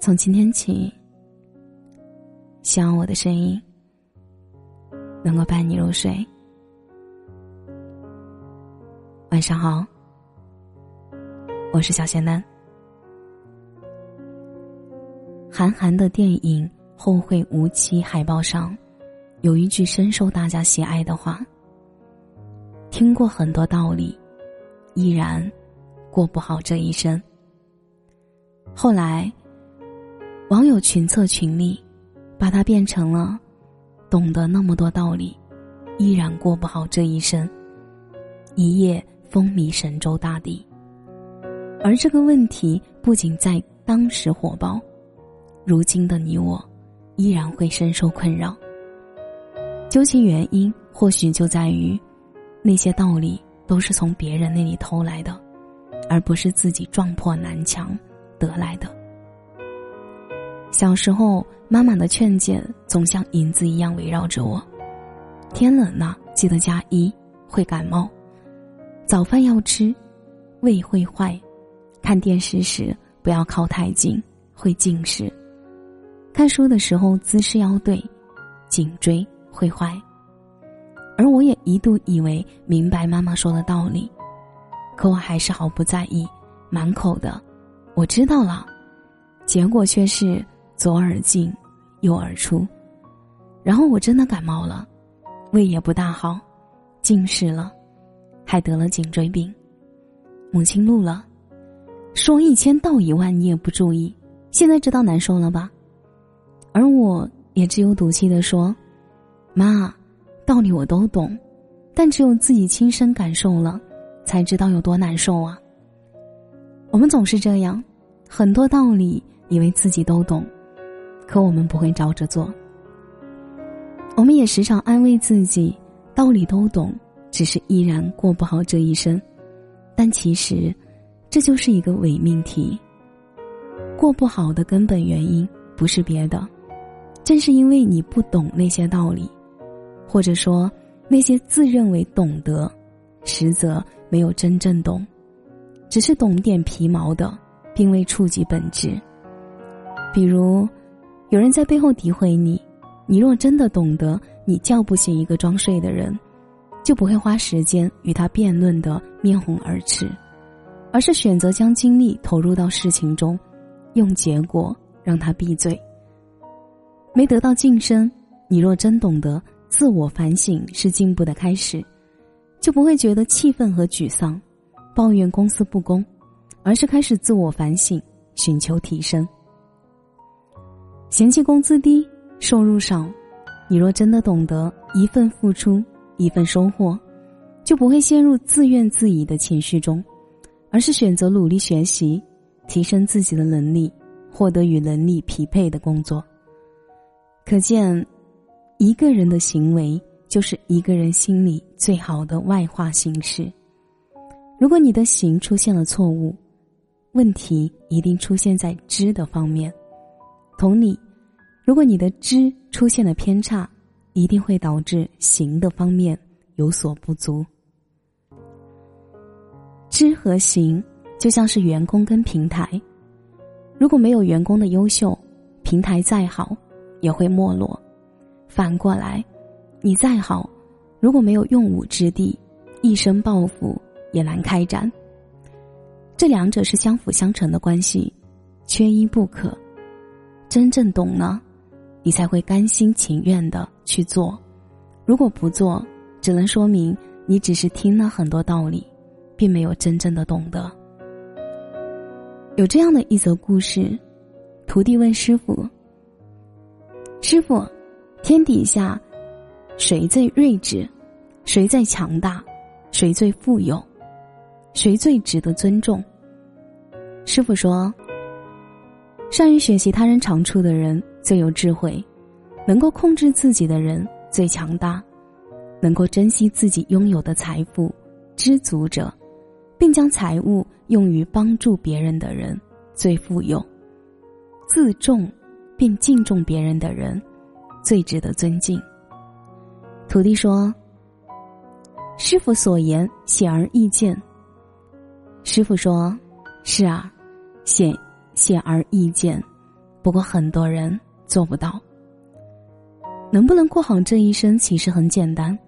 从今天起，希望我的声音能够伴你入睡。晚上好，我是小仙丹。韩寒的电影《后会无期》海报上有一句深受大家喜爱的话：“听过很多道理，依然过不好这一生。”后来，网友群策群力，把它变成了“懂得那么多道理，依然过不好这一生”，一夜风靡神州大地。而这个问题不仅在当时火爆，如今的你我，依然会深受困扰。究其原因，或许就在于，那些道理都是从别人那里偷来的，而不是自己撞破南墙。得来的。小时候，妈妈的劝诫总像影子一样围绕着我。天冷了，记得加衣，会感冒。早饭要吃，胃会坏。看电视时不要靠太近，会近视。看书的时候姿势要对，颈椎会坏。而我也一度以为明白妈妈说的道理，可我还是毫不在意，满口的。我知道了，结果却是左耳进，右耳出，然后我真的感冒了，胃也不大好，近视了，还得了颈椎病。母亲怒了，说一千道一万你也不注意，现在知道难受了吧？而我也只有赌气的说：“妈，道理我都懂，但只有自己亲身感受了，才知道有多难受啊。”我们总是这样。很多道理以为自己都懂，可我们不会照着做。我们也时常安慰自己，道理都懂，只是依然过不好这一生。但其实，这就是一个伪命题。过不好的根本原因不是别的，正是因为你不懂那些道理，或者说那些自认为懂得，实则没有真正懂，只是懂点皮毛的。并未触及本质。比如，有人在背后诋毁你，你若真的懂得你叫不醒一个装睡的人，就不会花时间与他辩论的面红耳赤，而是选择将精力投入到事情中，用结果让他闭嘴。没得到晋升，你若真懂得自我反省是进步的开始，就不会觉得气愤和沮丧，抱怨公司不公。而是开始自我反省，寻求提升。嫌弃工资低、收入少，你若真的懂得一份付出一份收获，就不会陷入自怨自艾的情绪中，而是选择努力学习，提升自己的能力，获得与能力匹配的工作。可见，一个人的行为就是一个人心里最好的外化形式。如果你的行出现了错误，问题一定出现在知的方面，同理，如果你的知出现了偏差，一定会导致行的方面有所不足。知和行就像是员工跟平台，如果没有员工的优秀，平台再好也会没落。反过来，你再好，如果没有用武之地，一身抱负也难开展。这两者是相辅相成的关系，缺一不可。真正懂了，你才会甘心情愿的去做。如果不做，只能说明你只是听了很多道理，并没有真正的懂得。有这样的一则故事：徒弟问师傅：“师傅，天底下谁最睿智？谁最强大？谁最富有？”谁最值得尊重？师傅说：“善于学习他人长处的人最有智慧，能够控制自己的人最强大，能够珍惜自己拥有的财富、知足者，并将财物用于帮助别人的人最富有，自重并敬重别人的人最值得尊敬。”徒弟说：“师傅所言显而易见。”师傅说：“是啊，显显而易见，不过很多人做不到。能不能过好这一生，其实很简单，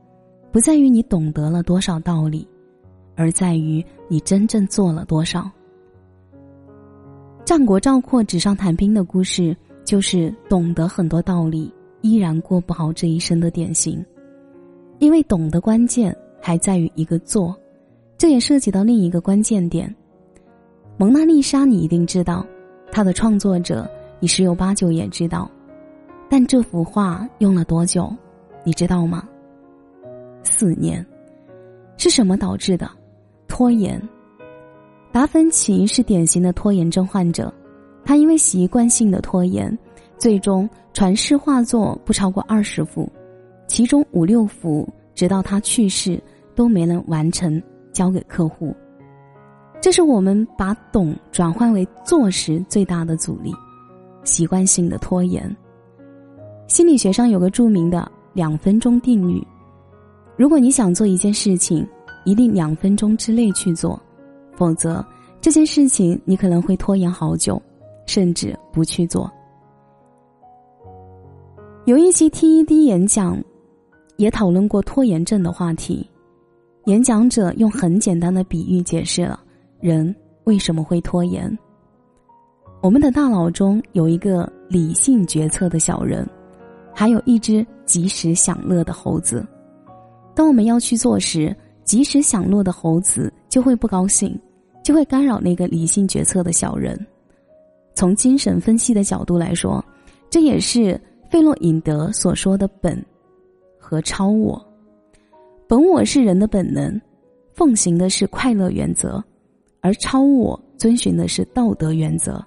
不在于你懂得了多少道理，而在于你真正做了多少。战国赵括纸上谈兵的故事，就是懂得很多道理，依然过不好这一生的典型。因为懂的关键还在于一个做，这也涉及到另一个关键点。蒙娜丽莎，你一定知道，他的创作者你十有八九也知道，但这幅画用了多久，你知道吗？四年，是什么导致的？拖延。达芬奇是典型的拖延症患者，他因为习惯性的拖延，最终传世画作不超过二十幅，其中五六幅直到他去世都没能完成交给客户。这是我们把懂转换为做时最大的阻力，习惯性的拖延。心理学上有个著名的两分钟定律：如果你想做一件事情，一定两分钟之内去做。否则，这件事情你可能会拖延好久，甚至不去做。有一期 TED 演讲，也讨论过拖延症的话题。演讲者用很简单的比喻解释了人为什么会拖延。我们的大脑中有一个理性决策的小人，还有一只及时享乐的猴子。当我们要去做时，及时享乐的猴子就会不高兴。就会干扰那个理性决策的小人。从精神分析的角度来说，这也是费洛伊德所说的“本”和“超我”。本我是人的本能，奉行的是快乐原则；而超我遵循的是道德原则。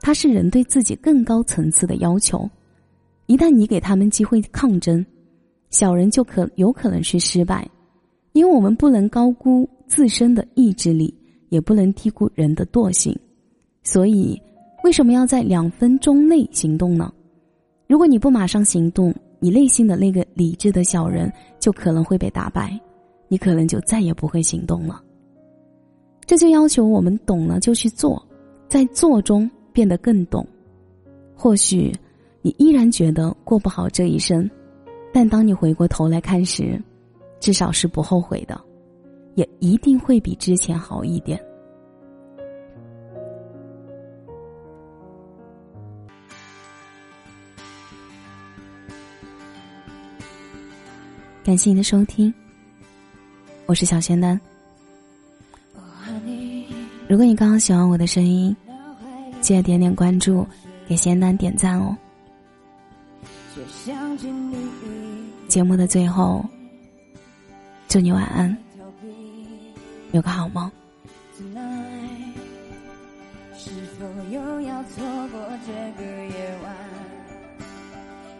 它是人对自己更高层次的要求。一旦你给他们机会抗争，小人就可有可能去失败，因为我们不能高估自身的意志力。也不能低估人的惰性，所以为什么要在两分钟内行动呢？如果你不马上行动，你内心的那个理智的小人就可能会被打败，你可能就再也不会行动了。这就要求我们懂了就去做，在做中变得更懂。或许你依然觉得过不好这一生，但当你回过头来看时，至少是不后悔的。也一定会比之前好一点。感谢您的收听，我是小仙丹。如果你刚刚喜欢我的声音，记得点点关注，给仙丹点赞哦。节目的最后，祝你晚安。有个好梦。是否又要错过这个夜晚？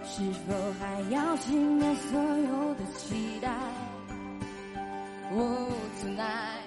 是否还要熄灭所有的期待？Oh tonight。